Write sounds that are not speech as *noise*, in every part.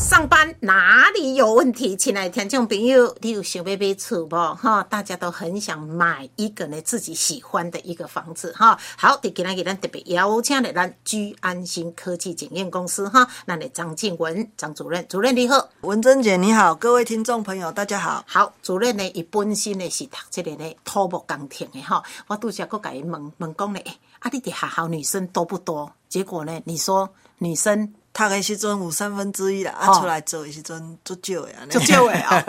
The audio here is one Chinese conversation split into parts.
上班哪里有问题？亲爱的听众朋友，你有想要买厝不？哈，大家都很想买一个呢自己喜欢的一个房子哈。好，今天给咱特别邀请的咱居安心科技检验公司哈，那的张静文张主任，主任你好，文珍姐你好，各位听众朋友大家好。好，主任呢，伊本身呢是读这个呢土木工程的哈。我拄则佮伊问问讲呢，啊，你的学校女生多不多？结果呢，你说女生。读的时阵有三分之一啦，啊，出来做的时阵足少的，足少的啊！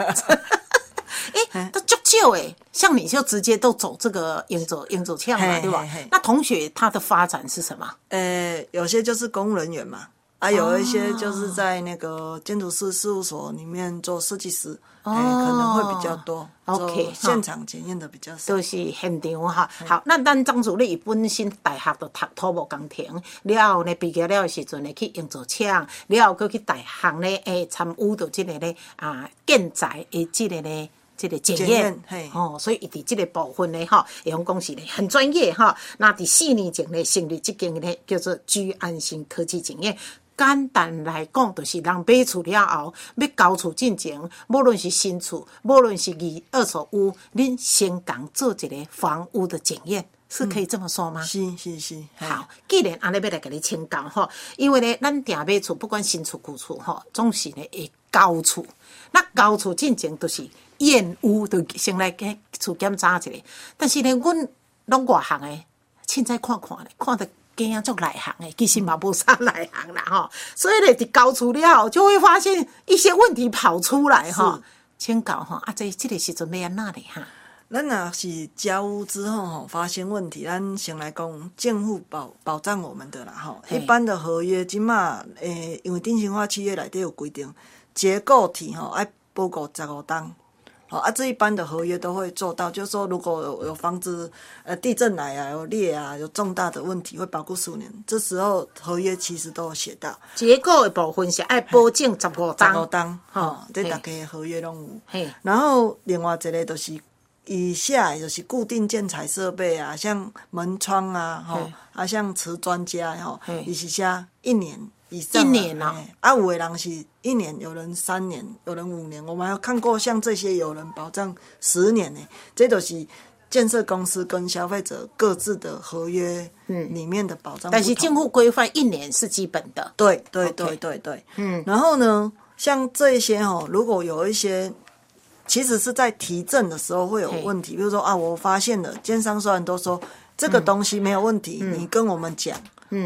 哎，都足少诶，像你就直接都走这个应走应走枪嘛，对吧？那同学他的发展是什么？呃，有些就是公务人员嘛。啊，有一些就是在那个建筑师事务所里面做设计师，哎，可能会比较多。OK，现场检验的比较少。都是现场哈。好，那咱张助理本身大学都读土木工程，了后呢毕业了时阵呢去营造厂，了后去去大行呢诶参与到这个呢啊建材诶这个呢。这个检验，哦，所以伊伫这个部分呢，哈，用公司呢很专业哈。那伫四年前呢，成立这间呢叫做居安心科技检验。简单来讲，就是人买厝了后，要交厝进前，无论是新厝，无论是二二手屋，恁先讲做一个房屋的检验，是可以这么说吗？是是是。好，既然安尼要来给你请教吼，因为呢，咱定买厝，不管新厝旧厝吼，总是呢会交厝。那交厝进前都是验屋，都先来给厝检查一下。但是呢，阮拢外行诶，凊彩看看咧，看得。惊足内行诶，其实嘛无啥内行啦吼，所以咧，伫交厝了就会发现一些问题跑出来吼。请教吼，啊，这这个时阵要安那咧哈？咱若是交屋之后吼，发现问题，咱先来讲政府保保障我们的啦吼。一般的合约即嘛，诶，因为定型化契约内底有规定，结构体吼爱报告十五档。啊，这一般的合约都会做到，就是说，如果有有房子呃地震来啊，有裂啊，有重大的问题，会保护数年。这时候合约其实都有写到。结构的部分是爱保证十五单，十五单，哈，这大家合约拢有。嘿，然后另外一个就是以下就是固定建材设备啊，像门窗啊，哈，啊像瓷砖家哈，伊是写一年。一年呐，啊，有的人是一年，有人三年，有人五年。我们还有看过像这些有人保障十年呢，这都是建设公司跟消费者各自的合约里面的保障。但是政府规范一年是基本的。对对对对对，嗯。然后呢，像这些哦，如果有一些，其实是在提证的时候会有问题，比如说啊，我发现了，奸商虽然都说这个东西没有问题，你跟我们讲。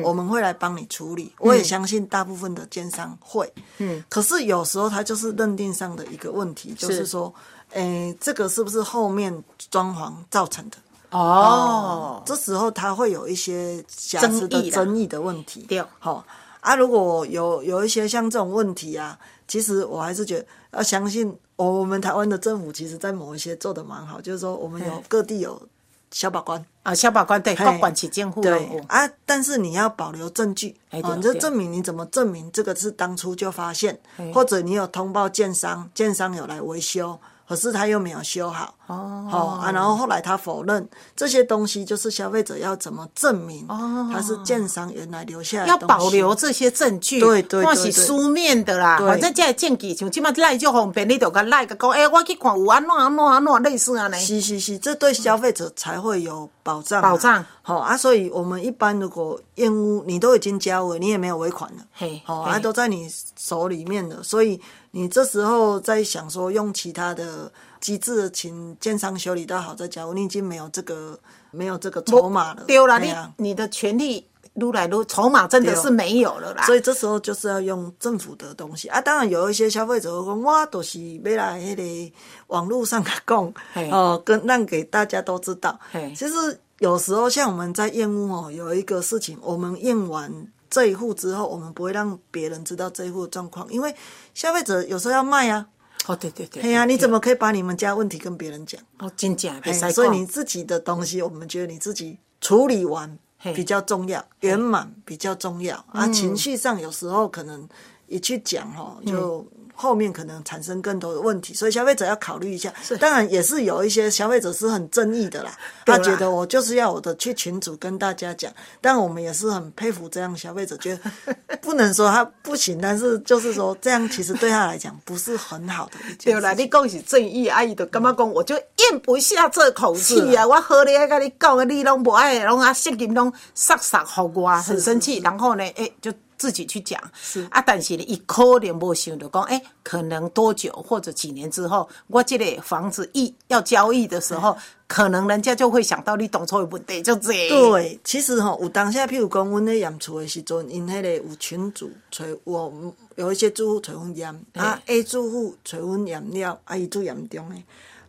我们会来帮你处理，我也相信大部分的奸商会。嗯，可是有时候他就是认定上的一个问题，就是说，诶，这个是不是后面装潢造成的？哦，这时候他会有一些瑕疵的争议的问题。对，好。啊，如果有有一些像这种问题啊，其实我还是觉得要相信我们台湾的政府，其实在某一些做的蛮好，就是说我们有各地有。小保官啊，消保官对，不管起监护对。啊，但是你要保留证据啊，你就证明你怎么证明这个是当初就发现，或者你有通报建商，建商有来维修。可是他又没有修好，哦，好啊，然后后来他否认这些东西，就是消费者要怎么证明？哦，他是建商原来留下来要保留这些证据，对对对，是书面的啦。反正这证据像起码赖就方便，你就跟赖个讲，哎，我去看有安怎安怎安怎类似啊呢？是是是，这对消费者才会有保障。保障好啊，所以我们一般如果验屋，你都已经交了，你也没有尾款了，嘿，好啊，都在你手里面了，所以。你这时候在想说用其他的机制请建商修理到好再交，你已经没有这个没有这个筹码了，丢了你你的权利撸来撸，筹码真的是没有了啦。所以这时候就是要用政府的东西啊。当然有一些消费者说，我都是要来那个网络上讲，哦，跟让给大家都知道。其实有时候像我们在验屋哦，有一个事情，我们验完。这一户之后，我们不会让别人知道这一户的状况，因为消费者有时候要卖啊。哦，对对对。哎呀，你怎么可以把你们家问题跟别人讲？哦，真假？所以你自己的东西，我们觉得你自己处理完比较重要，圆满比较重要。啊。情绪上有时候可能一去讲哦，就后面可能产生更多的问题，所以消费者要考虑一下。当然也是有一些消费者是很正义的啦，他觉得我就是要我的去群主跟大家讲，但我们也是很佩服这样消费者，觉得 *laughs* 不能说他不行，但是就是说这样其实对他来讲不是很好的一件事。对啦，你讲是正义，阿姨就感觉讲，我就咽不下这口气啊！我好咧跟你讲，你拢不爱，拢啊声音拢杀杀好我，很生气，然后呢，哎就。自己去讲。是。啊，但是呢，伊可能无想到讲，哎，可能多久或者几年之后，我这个房子一要交易的时候，可能人家就会想到你当初的问题，就这。对，其实吼，有当下，譬如讲，阮咧验厝的时阵，因迄个有群主找我，有一些住户找阮验，啊，A 住户找阮验了，啊，伊最严重的，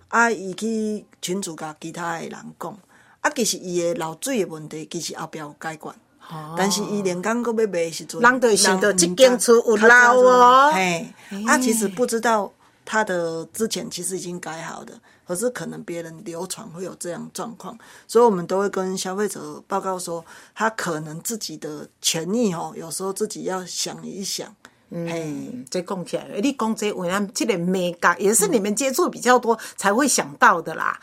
啊，伊去群主甲其他的人讲，啊，其实伊的漏水的问题，其实后壁有解决。但是伊连刚要卖时阵，人就想到这间厝有老哦。嘿，他其实不知道他的之前其实已经改好的，可是可能别人流传会有这样状况，所以我们都会跟消费者报告说，他可能自己的权益哦，有时候自己要想一想。嗯，这讲起来，你讲这为咱这个美感也是你们接触比较多才会想到的啦。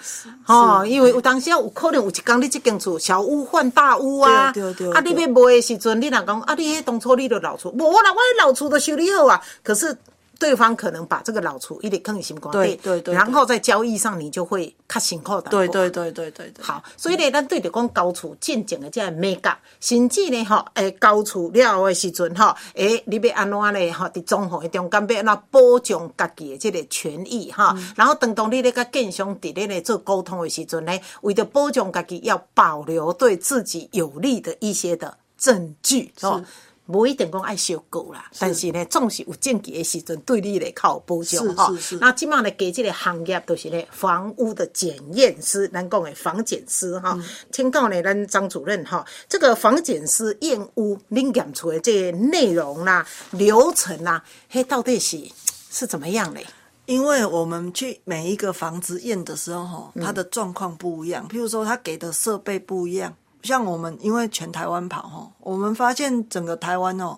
哦，因为有当时有可能有一讲你这间厝小屋换大屋啊，对对啊，你要卖的时阵，你若讲啊，你当初你的老厝，无啦，我的老厝都修理好啊，可是。对方可能把这个老厝一点更心光，对对对，然后在交易上你就会较辛苦的。对对对对对好，所以呢，咱对着讲高处见证的这美感，甚至呢，吼，诶，高处了的时阵，吼，诶，你要安怎呢？吼，伫综合中间要安怎保障家己的这个权益，哈，然后当当你咧甲建商伫咧咧做沟通的时阵呢，为着保障家己，要保留对自己有利的一些的证据，是。无一定讲爱修够啦，但是呢，总是有证据的时阵，对你来靠保障哈。那即码呢，给这个行业都是呢，房屋的检验师，咱讲的房检师哈。听到呢，咱张主任哈，这个房检师验屋，恁验出的这些内容啦、流程啦，嘿，到底是是怎么样嘞？因为我们去每一个房子验的时候，哈，它的状况不一样，譬如说，它给的设备不一样。像我们因为全台湾跑哈，我们发现整个台湾哦，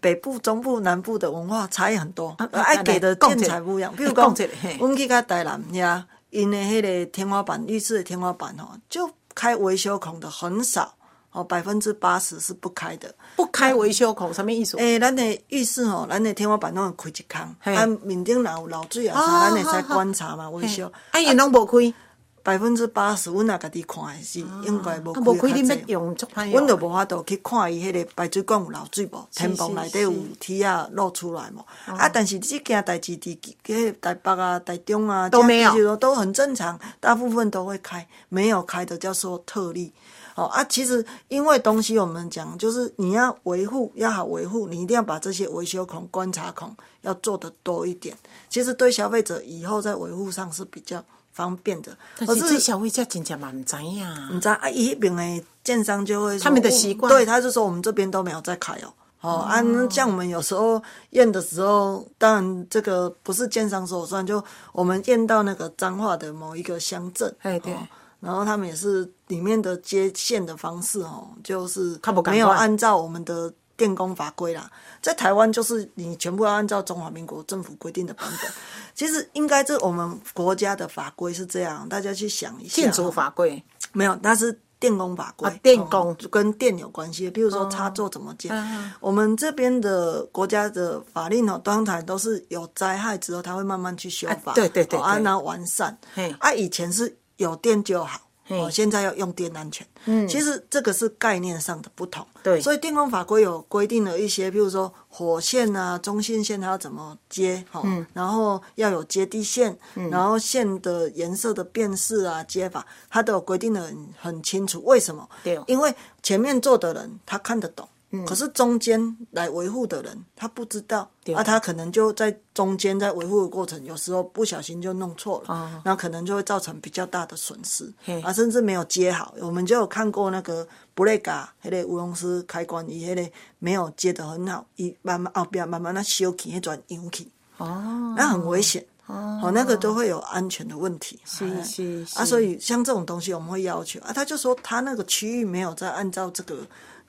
北部、中部、南部的文化差异很多，爱给的建材不一样。比如讲，我们去个台南呀，因的迄个天花板、浴室的天花板哦，就开维修孔的很少哦，百分之八十是不开的。不开维修孔什么意思？诶，咱的浴室哦，咱的天花板拢会开一孔，啊，面顶若有漏水啊啥，咱会使观察嘛维修。啊，伊拢无开。百分之八十，阮也家己看的是应该无开你要用阮就无法度去看伊迄个排水管有漏水无，天棚内底有梯啊露出来无。啊，但是这件代志伫迄台北啊、台中啊，都没有，都很正常，大部分都会开，没有开的叫做特例。哦啊，其实因为东西我们讲，就是你要维护要好维护，你一定要把这些维修孔、观察孔要做的多一点。其实对消费者以后在维护上是比较。方便的，但是消费者真正嘛唔知呀，唔知啊，一边的建商就会他们的习惯，对，他就说我们这边都没有在开哦，哦，啊，像我们有时候验的时候，当然这个不是建商说了算，就我们验到那个彰化的某一个乡镇，哎对，然后他们也是里面的接线的方式哦，就是没有按照我们的。电工法规啦，在台湾就是你全部要按照中华民国政府规定的版本。*laughs* 其实应该这我们国家的法规是这样，大家去想一下。建筑法规没有，那是电工法规。电工跟电有关系，比如说插座怎么建。我们这边的国家的法令哦，当然都是有灾害之后，他会慢慢去修法，对对对，按照完善。啊，以前是有电就好。哦，现在要用电安全，嗯，其实这个是概念上的不同，对，所以电工法规有规定了一些，比如说火线啊、中心线它要怎么接，哈，然后要有接地线，然后线的颜色的辨识啊、接法，它都有规定的很很清楚。为什么？对，因为前面做的人他看得懂。可是中间来维护的人，他不知道，啊，他可能就在中间在维护的过程，有时候不小心就弄错了，那可能就会造成比较大的损失，啊，甚至没有接好。我们就有看过那个布雷嘎，迄个乌龙斯开关，伊迄个没有接得很好，伊慢慢后边慢慢那修起，迄转扬起，哦，那很危险，哦，那个都会有安全的问题，是是啊，所以像这种东西我们会要求。啊，他就说他那个区域没有在按照这个。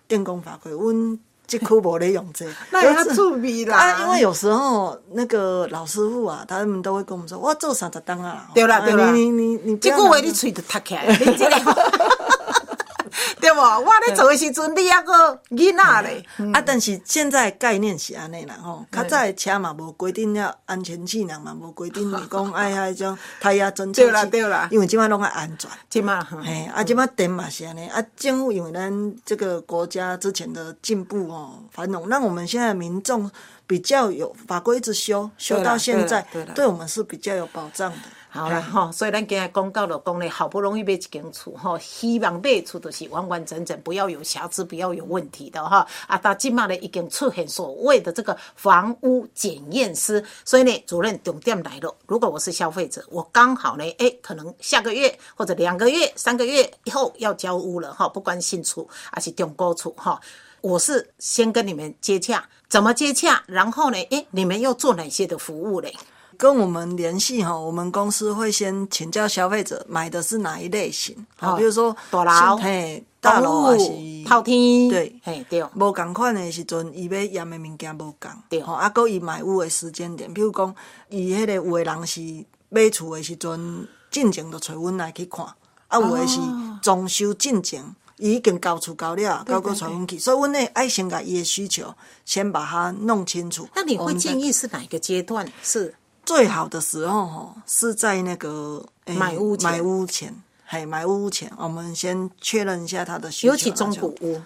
电工法规，阮这区无咧用这个，*laughs* 那也要注意啦。啊，因为有时候那个老师傅啊，他们都会跟我们说，我做三十档啊。对啦对啦，你你你你，这句话你嘴就塌起来，你这个。*laughs* 我咧做的时阵，你还个囡仔咧。啊，但是现在概念是安尼啦吼，较早的车嘛无规定了安全气囊嘛无规定你讲哎迄种胎压侦测器。对啦对啦，因为即摆拢爱安全。即摆嘿，啊即摆电嘛是安尼，啊政府因为咱这个国家之前的进步哦繁荣，让我们现在民众比较有法规一直修修到现在，对我们是比较有保障的。好啦吼，所以咱今日讲到了讲咧，好不容易买一间厝吼，希望买厝都是完完整整，不要有瑕疵，不要有问题的哈。啊，到今嘛呢已经出现所谓的这个房屋检验师，所以呢，主任重点来了。如果我是消费者，我刚好呢，哎，可能下个月或者两个月、三个月以后要交屋了哈，不管新厝还是中古厝哈，我是先跟你们接洽，怎么接洽？然后呢，哎，你们要做哪些的服务嘞？跟我们联系哈，我们公司会先请教消费者买的是哪一类型，好，比如说大楼，嘿，大楼还是套厅，对，嘿，对。无共款的时阵，伊要验的物件无共，对。吼，啊，搁伊买屋的时间点，比如讲，伊迄个有的人是买厝的时阵，进前就找阮来去看，啊，有的是装修进前，伊已经交厝交了，交过找阮去，所以阮呢爱先甲伊的需求先把它弄清楚。那你会建议是哪一个阶段？是？最好的时候哈，是在那个买屋买屋前，嘿，买屋前，我们先确认一下他的需求。尤其中古屋，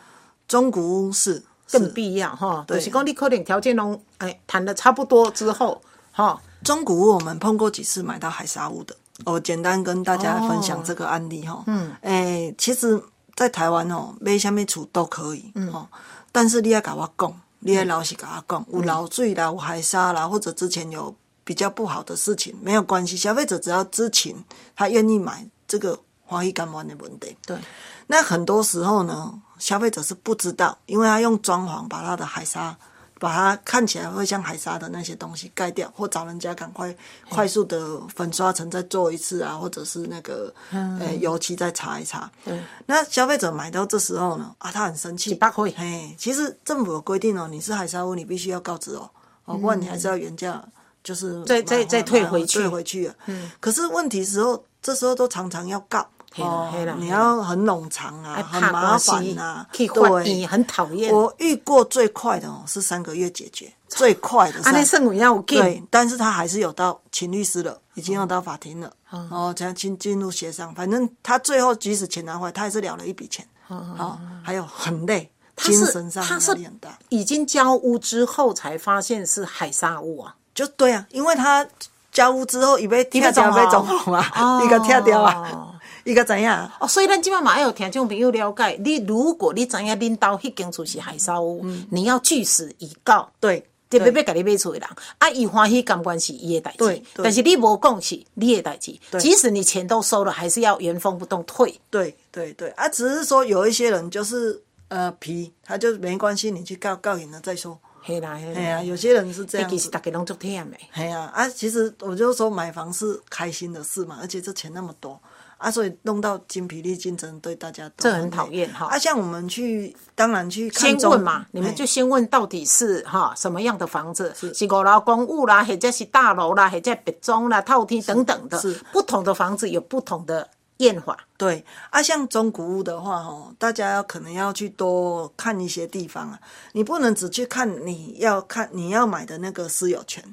中古屋是更必要哈。就是讲你可能条件拢哎谈的差不多之后，哈，中古屋我们碰过几次买到海沙屋的，我简单跟大家分享这个案例哈。嗯，哎，其实，在台湾哦，买什么厝都可以，嗯，哦，但是你要跟我讲，你要老实跟我讲，有漏水啦，有海沙啦，或者之前有。比较不好的事情没有关系，消费者只要知情，他愿意买这个花艺干完的问题。对，那很多时候呢，消费者是不知道，因为他用装潢把他的海沙，把它看起来会像海沙的那些东西盖掉，或找人家赶快快速的粉刷层再做一次啊，或者是那个呃油漆再擦一擦。对，那消费者买到这时候呢，啊，他很生气。八块。嘿，其实政府有规定哦，你是海沙屋，你必须要告知哦，哦，不然你还是要原价。就是再再再退回去，退回去。嗯，可是问题时候，这时候都常常要告，哦，你要很冗长啊，很麻烦啊，对，很讨厌。我遇过最快的哦，是三个月解决，最快的。啊，那圣母要对，但是他还是有到请律师了，已经要到法庭了，哦，才进进入协商。反正他最后即使钱拿回来，他还是了了一笔钱，哦，还有很累，精神上压力很大。已经交屋之后才发现是海沙屋啊。就对啊，因为他交屋之后，伊要跳掉要装潢啊，伊 *laughs* 个跳掉啊，伊个怎样？哦，所以咱今晚嘛要有听众朋友了解，你如果你知影恁兜迄间厝是海沙屋，你要据实以告，对，特别要甲你买厝的人，啊，伊欢喜感官是伊的代志，但是你无讲是你的代志，即使你钱都收了，还是要原封不动退。对对对，啊，只是说有一些人就是呃皮，他就没关系，你去告告赢了再说。嘿啦，嘿啊，有些人是这样子。大家拢足忝诶。嘿啊，啊，其实我就说买房是开心的事嘛，而且这钱那么多，啊，所以弄到精疲力尽，真的对大家这很讨厌哈。啊，像我们去，当然去先问嘛，你们就先问到底是哈什么样的房子，是五楼公寓啦，或者是大楼啦，或者别庄啦、套厅等等的，是不同的房子有不同的。变化对啊，像中古屋的话，吼，大家要可能要去多看一些地方啊。你不能只去看你要看你要买的那个私有权，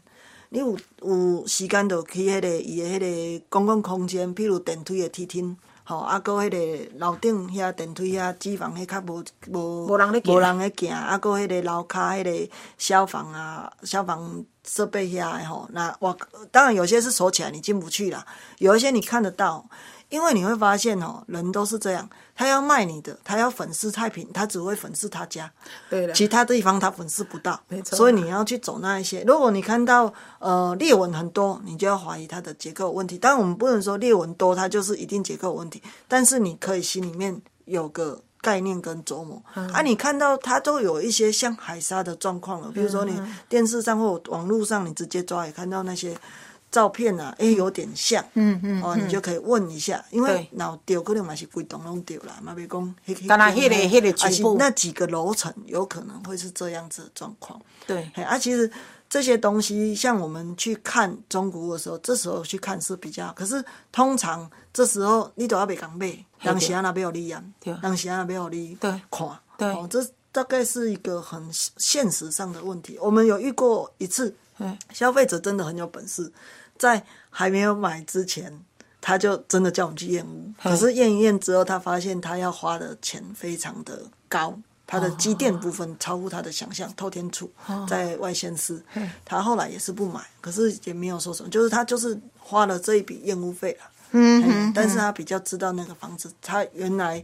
你有有时间就去迄个伊的迄个公共空间，譬如电梯的梯厅，吼，啊，搁迄个楼顶遐电梯遐机房迄较无无无人咧无人咧行，啊，搁迄个楼骹迄个消防啊消防设备遐的吼，那我当然有些是锁起来，你进不去啦，有一些你看得到。因为你会发现哦，人都是这样，他要卖你的，他要粉饰菜品，他只会粉饰他家，对的，其他地方他粉饰不到，没错。所以你要去走那一些。如果你看到呃裂纹很多，你就要怀疑它的结构问题。当然我们不能说裂纹多，它就是一定结构问题，但是你可以心里面有个概念跟琢磨。啊，你看到它都有一些像海沙的状况了，比如说你电视上或网络上，你直接抓也看到那些。照片啊，哎，有点像，嗯嗯，哦，你就可以问一下，因为对。脑丢可能嘛是规栋拢丢啦，嘛别讲，当然那个那个局部。那几个楼层有可能会是这样子的状况。对，嘿啊，其实这些东西，像我们去看中古的时候，这时候去看是比较好。可是通常这时候你都要被讲买，当时啊那边有你验对，当时啊那边有你对。看，对。哦，这大概是一个很现实上的问题。我们有遇过一次嗯，消费者真的很有本事，在还没有买之前。他就真的叫我们去验屋，可是验一验之后，他发现他要花的钱非常的高，他的机电部分超乎他的想象，透天处在外县市，他后来也是不买，可是也没有说什么，就是他就是花了这一笔验屋费了，嗯，但是他比较知道那个房子，他原来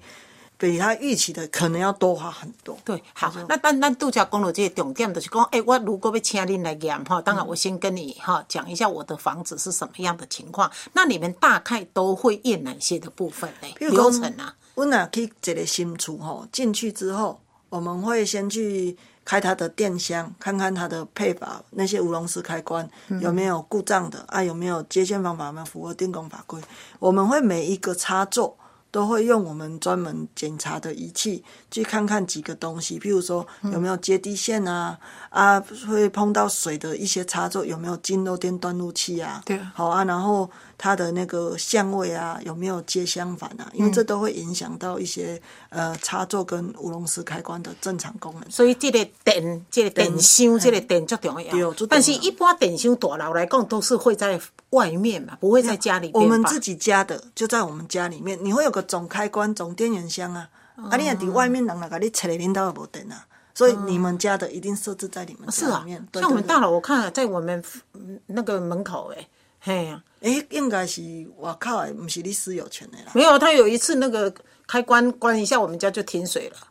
比他预期的可能要多花很多，对，好，那咱咱度假公路这个重点，就是讲，诶、我如果要请恁来验哈，当然我先跟你哈讲一下我的房子是什么样的情况。那你们大概都会验哪些的部分呢？流程啊，我哪去一个新厝吼，进去之后，我们会先去开它的电箱，看看它的配法，那些无龙式开关有没有故障的啊，有没有接线方法有没有符合电工法规。我们会每一个插座都会用我们专门检查的仪器去看看几个东西，譬如说有没有接地线啊，啊会碰到水的一些插座有没有进漏电断路器啊，对好啊，然后它的那个相位啊有没有接相反啊，因为这都会影响到一些呃插座跟无龙丝开关的正常功能。所以这个电，这个电箱，这个电最重对要最重。要但是，一般电箱大楼来讲，都是会在外面嘛，不会在家里我们自己家的就在我们家里面，你会有个总开关、总电源箱啊，啊，你也伫外面人来给你拆了，领导也无电啊，所以你们家的一定设置在你们是啊像我们大楼，我看在我们嗯那个门口，哎，嘿呀、诶，应该是外口的，不是你私有权的啦。没有，他有一次那个开关关一下，我们家就停水了，哎。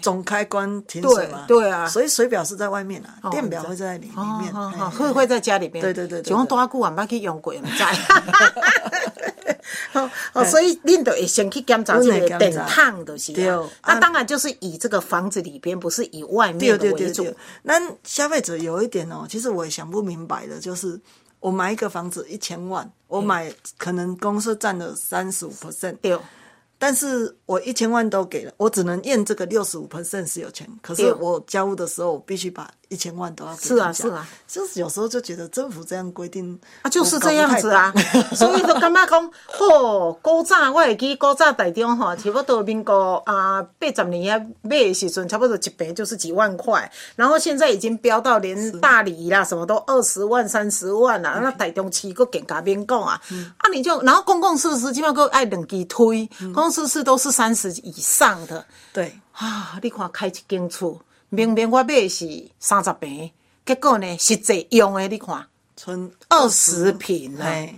总开关停水嘛，对对啊所以水表是在外面啊，哦电表会在里里面，会会在家里边。对对对对就讲多久啊，捌去用过，唔知。*laughs* 哦，哦所以恁都会先去检查这个电烫就是对啊。那当然就是以这个房子里边，不是以外面的为主。那消费者有一点哦，其实我也想不明白的，就是我买一个房子一千万，我买可能公司占了三十五 percent，对，但是我一千万都给了，我只能验这个六十五 percent 是有钱，可是我交屋的时候，我必须把一千万都要是啊是啊，就是有时候就觉得政府这样规定啊，就是这样子啊，*laughs* 所以就感觉讲，吼，古早我会记，古早台中吼，差不多民国啊八十年啊买的时阵，差不多一平就是几万块，然后现在已经飙到连大理啦，什么都二十万、三十万啦，那台中市个更加免讲啊，啊你就然后公共设施基本上个爱两支推，公共设施都是三十以上的。对，啊，你看开一间厝，明明我买的是三十平，结果呢实际用的你看。存二十平啊，哎，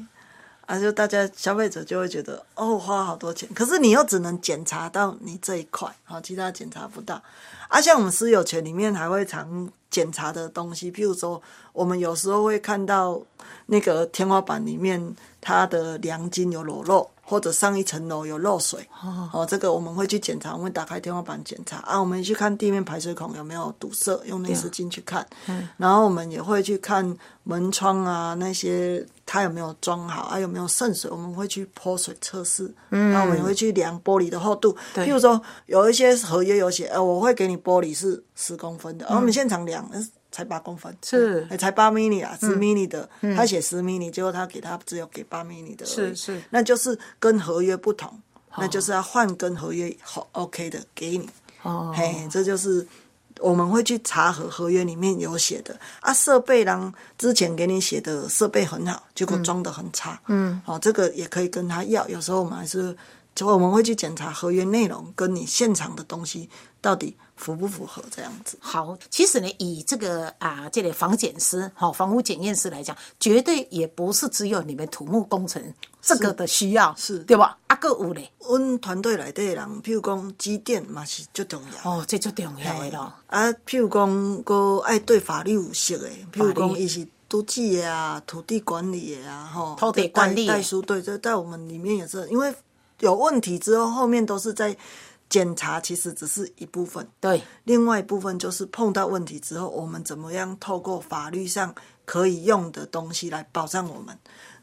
啊，就大家消费者就会觉得哦，花好多钱，可是你又只能检查到你这一块，好，其他检查不到。啊，像我们私有权里面还会常检查的东西，譬如说，我们有时候会看到那个天花板里面它的梁筋有裸露，或者上一层楼有漏水，哦，这个我们会去检查，我们会打开天花板检查。啊，我们去看地面排水孔有没有堵塞，用内视镜去看，然后我们也会去看门窗啊那些它有没有装好，啊有没有渗水，我们会去泼水测试，嗯，然后我们也会去量玻璃的厚度，对。譬如说有一些合约有写，呃，我会给你玻璃是十公分的，而、我们现场量呃才八公分，是。哎才八 mini 啊，十 mini 的，他写十 mini，结果他给他只有给八 mini 的，是是。那就是跟合约不同，那就是要换跟合约好 OK 的给你，哦。嘿，这就是我们会去查核合约里面有写的。啊，设备呢之前给你写的设备很好，结果装的很差，嗯，哦，这个也可以跟他要，有时候我们还是就我们会去检查合约内容跟你现场的东西到底符不符合这样子。好，其实呢，以这个啊，这类房检师、哈、房屋检验师来讲，绝对也不是只有你们土木工程这个的需要，是对吧？啊，个有嘞，阮团队内底的人，譬如讲机电嘛是最重要。哦，这最重要的咯。啊，譬如讲，个爱对法律有熟的，譬如讲伊是都记的啊、土地管理的啊，吼，土地管理代书对，这在我们里面也是，因为有问题之后，后面都是在检查，其实只是一部分，对，另外一部分就是碰到问题之后，我们怎么样透过法律上可以用的东西来保障我们。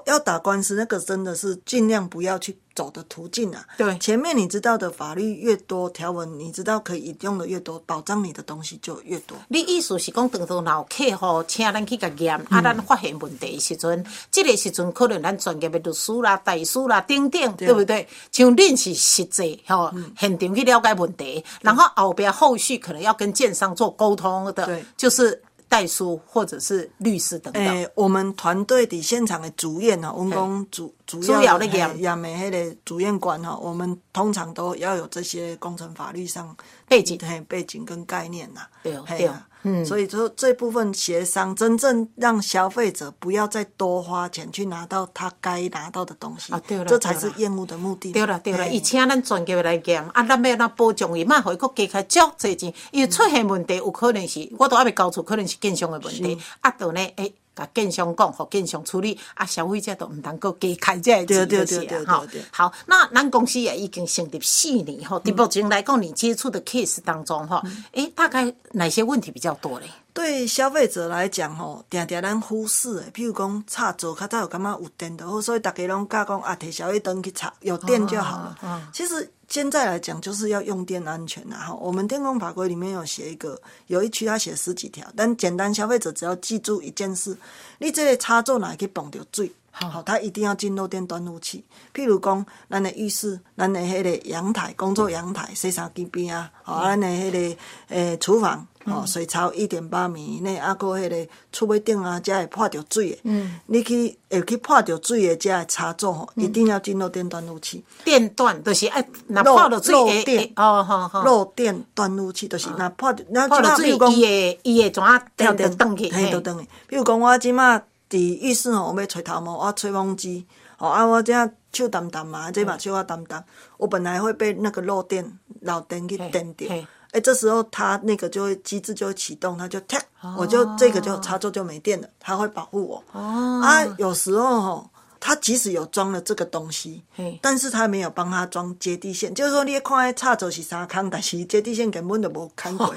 要打官司，那个真的是尽量不要去走的途径啊。对前面你知道的法律越多，条文你知道可以引用的越多，保障你的东西就越多。你意思是讲，等到老客户请咱去甲验，啊，咱发现问题的时阵，这、个时阵可能咱专业的律师啦、大师啦等等，对不对？像恁是实际吼，现场去了解问题，然后后边后续可能要跟建商做沟通的对，就是代书或者是律师等等。诶、我们团队的现场的主演哈，阮讲主主主要要的的验验的迄个主演官哈，我们通常都要有这些工程法律上背景嘿背景跟概念呐。对啊嗯，所以说这部分协商，真正让消费者不要再多花钱去拿到他该拿到的东西，啊对了这才是厌恶的目的。对了对啦，嘿伊请咱专业的来验，啊，咱要哪保障伊，莫互伊佫加开足侪钱，因为出现问题有可能是，我都还没交出，可能是建商的问题，啊，到呢，诶。甲建商讲，互建商处理，啊，消费者都毋通够加开这个钱就是对对啊吼好，那咱公司也已经成立四年吼，对目前来讲，你接触的 case 当中吼，诶，大概哪些问题比较多嘞？对消费者来讲吼，定定咱忽视的，譬如讲插座，较早有感觉有电就好，所以大家拢教讲啊，摕小夜灯去插，有电就好了。哦其实现在来讲，就是要用电安全啊。哈，我们电工法规里面有写一个，有一区它写十几条，但简单消费者只要记住一件事：你这个插座哪会去碰着水？好，它一定要进漏电断路器。譬如讲，咱的浴室、咱的迄个阳台、工作阳台、洗衫机边啊，吼，咱的迄个诶厨房，吼，水槽一点八米以内，啊，搁迄个厝尾顶啊，才会破着水的。嗯，你去会去破着水的才会插座吼，一定要进入电断路器。电断就是哎，若漏泡了水漏电会哦，好好。漏电断路器就是若破着，那泡了水，譬如讲伊会伊会怎啊跳着转去？嘿，倒转去。比如讲，我即马伫浴室吼，我要吹头毛，我吹风机，吼啊，我这样手澹澹嘛，这嘛手啊澹澹，我本来会被那个漏电漏电去电掉嘿嘿。哎，这时候它那个就会机制就会启动，它就跳，哦我就这个就插座就没电了，它会保护我。哦啊，有时候吼，它即使有装了这个东西，但是它没有帮它装接地线，就是说你看迄插座是三坑，但是接地线根本就无看过，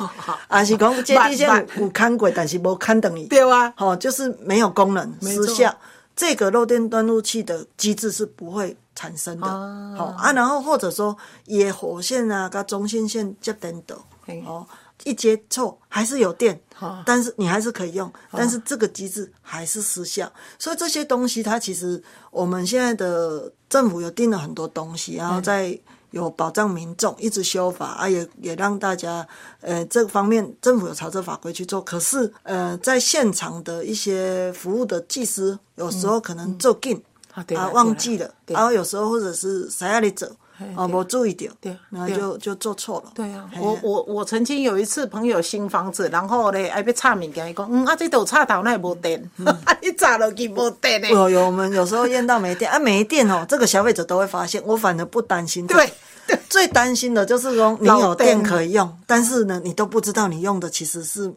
啊是讲接地线有有看过，但是无看等于。对啊，哦，就是没有功能失效，这个漏电断路器的机制是不会产生的。哦好、啊，然后或者说野火线啊，跟中心线接电的嘿，哦，一接触还是有电，哦但是你还是可以用，但是这个机制还是失效。所以这些东西，它其实我们现在的政府有定了很多东西，然后在。有保障民众，一直修法啊，也也让大家，呃，这方面政府有朝着法规去做。可是，呃，在现场的一些服务的技师，有时候可能做紧啊，忘记了，然后有时候或者是谁要你走啊，对没注意到对，然后就就做错了。对啊，我我我曾经有一次朋友新房子，然后咧爱被插物件，伊讲，嗯啊，这都插头那无电，*laughs* 你插落去无电诶。有有，我们有时候验到没电啊，没电哦，这个消费者都会发现，我反而不担心、这个。对对最担心的就是说你有电电可以用，但是呢，你都不知道你用的其实是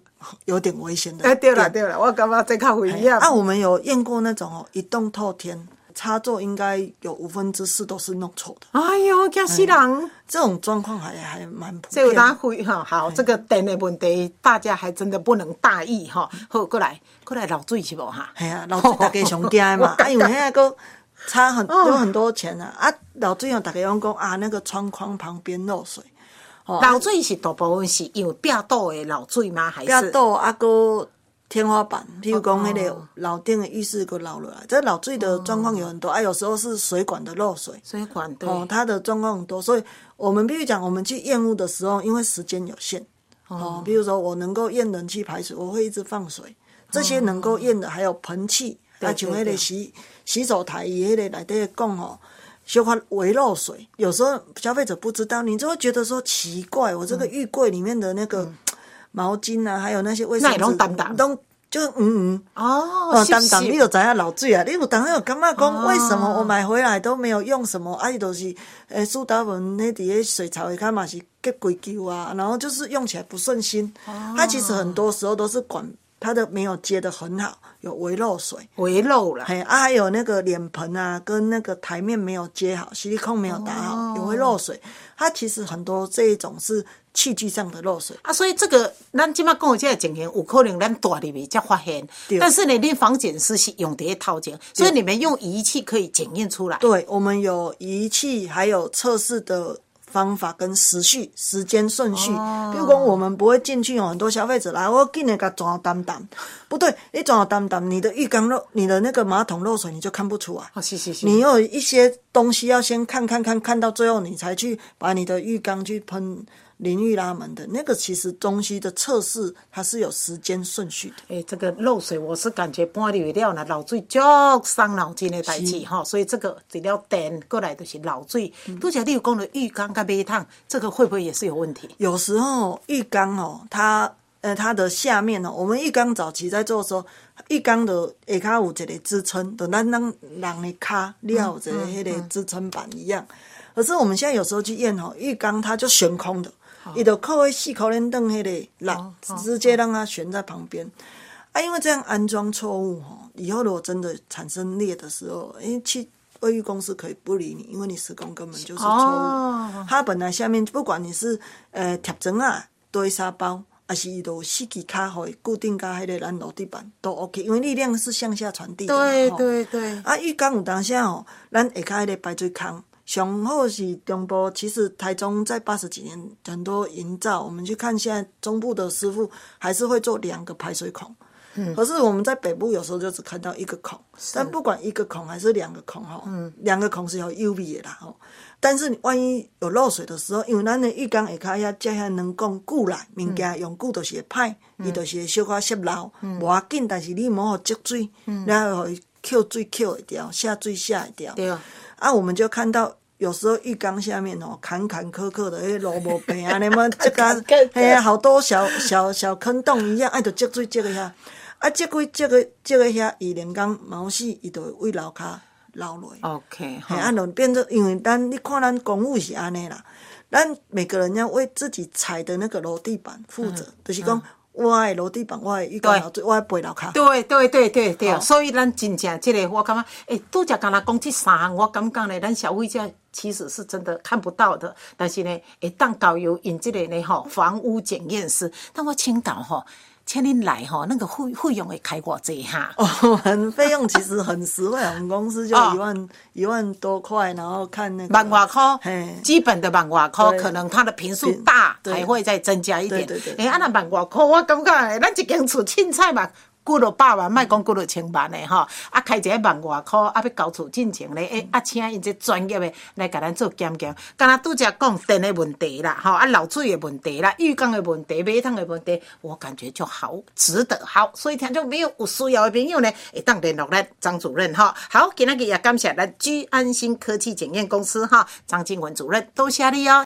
有点危险的。哎，对了对了，我感觉这较危险。啊，我们有验过那种哦，一动透天，插座应该有五分之四都是弄错的，哎呦，吓死人！这种状况还还蛮普遍的。大会哈，好，这个电的问题，大家还真的不能大意哈。好，过来，过来，漏水是无哈？系啊，漏水大家上惊的嘛，*laughs* 啊，因为现在个差很有很多钱啊，啊，老水用大家讲讲啊，那个窗框旁边漏水，哦，老水是大部分是因为壁倒的漏水吗？还是？壁倒啊个天花板，譬如讲迄个哦老店的浴室个漏落来，这老水的状况有很多，啊，有时候是水管的漏水。水管对。哦，它的状况很多，所以我们必须讲，我们去验屋的时候，因为时间有限，哦，比如说我能够验冷气排水，我会一直放水，这些能够验的还有盆器，啊，像迄个洗洗手台伊迄个内底讲哦。小块微漏水，有时候消费者不知道，你就会觉得说奇怪，我这个浴柜里面的那个毛巾啊，还有那些卫生纸淡淡都就嗯嗯，哦，当当，你就知影漏水啊！你有当时有感觉讲，哦为什么我买回来都没有用什么？啊，伊都是诶，苏打文那底下水槽里看嘛是结规球啊，然后就是用起来不顺心。哦它其实很多时候都是管它的没有接的很好，有微漏水。微漏了。嘿啊，还有那个脸盆啊，跟那个台面没有接好，吸力控没有打好，有会漏水。它其实很多这一种是器具上的漏水。啊，所以这个咱今麦讲的这个情形，有可能咱大里面才发现。但是呢，你防检师是用这些套件，所以你们用仪器可以检验出来。对，我们有仪器，还有测试的方法跟时序、时间顺序。比如讲，我们不会进去有很多消费者来，我给你个装担当，不对，你装担当，你的浴缸漏，你的那个马桶漏水，你就看不出来。哦，是是是。你有一些东西要先看看看看到最后，你才去把你的浴缸去喷淋浴拉门的那个，其实东西的测试它是有时间顺序的。哎、这个漏水，我是感觉搬入了呢，漏水足伤脑筋的代志哈，所以这个除了电过来就是漏水。拄则你有讲的浴缸跟马桶，这个会不会也是有问题？有时候浴缸哦，它呃它的下面哦，我们浴缸早期在做的时候，浴缸的下骹有一个支撑，就咱咱人的骹了有一个迄个支撑板一样。可是我们现在有时候去验哦，浴缸它就悬空的，伊就靠迄四口连凳迄个拉，直接让它悬在旁边。啊，因为这样安装错误吼，以后如果真的产生裂的时候，因为去卫浴公司可以不理你，因为你施工根本就是错误。哦它本来下面不管你是呃贴砖啊、堆沙包，还是伊都有四支卡互伊固定加迄个咱楼地板都 OK，因为力量是向下传递的嘛。对对对，啊，浴缸有当下吼，咱下骹迄个排水孔，上好是中部。其实台中在八十几年很多营造，我们去看现在中部的师傅还是会做两个排水孔。嗯，可是我们在北部有时候就只看到一个孔，但不管一个孔还是两个孔哈，嗯，两个孔是有 U V 的啦吼。但是你万一有漏水的时候，因为咱的浴缸下骹遐遮遐能讲久来物件用久就是会歹，伊就是会小可泄漏，无要紧，但是你莫好积水，然后互伊扣水扣会掉，下水下会掉。对啊，啊，我们就看到有时候浴缸下面哦，坎坎坷坷的，迄萝卜病啊，*laughs* 你们这个，好多小小小坑洞一样，爱，就积水积个遐，啊，积水积个积个遐，伊连讲毛细，伊就会为楼骹流落。OK 嘿，哈，啊，就变成因为咱你看咱公务是安尼啦，咱每个人要为自己踩的那个楼地板负责，就是讲我的楼地板，我的浴缸我的背楼卡。对对对对对，好。所以咱真正这个，我感觉，诶，拄则敢若讲这三项，我感觉呢，咱消费者其实是真的看不到的，但是呢，会当导游引这个呢吼房屋检验师，但我请教吼，请恁来吼，那个费费用会开偌济哈？们费用其实很实惠，我们公司就哦一万一万多块，然后看那个万外块嘿，基本的万外块，可能它的平数大还会再增加一点。对对对哎，啊那万外块，我感觉咱一间厝凊彩嘛。几落百万，莫讲几落千万的吼，啊开一个万外块，啊要交厝进前咧，诶啊请因这专业的来甲咱做检验。敢若拄则讲电的问题啦，吼啊漏水的问题啦，浴缸的问题、马桶的问题，我感觉就好值得好，所以听众朋友有需要的朋友呢，会当联络咱张主任吼。好，今仔日也感谢咱居安新科技检验公司哈张静文主任，多谢你哦。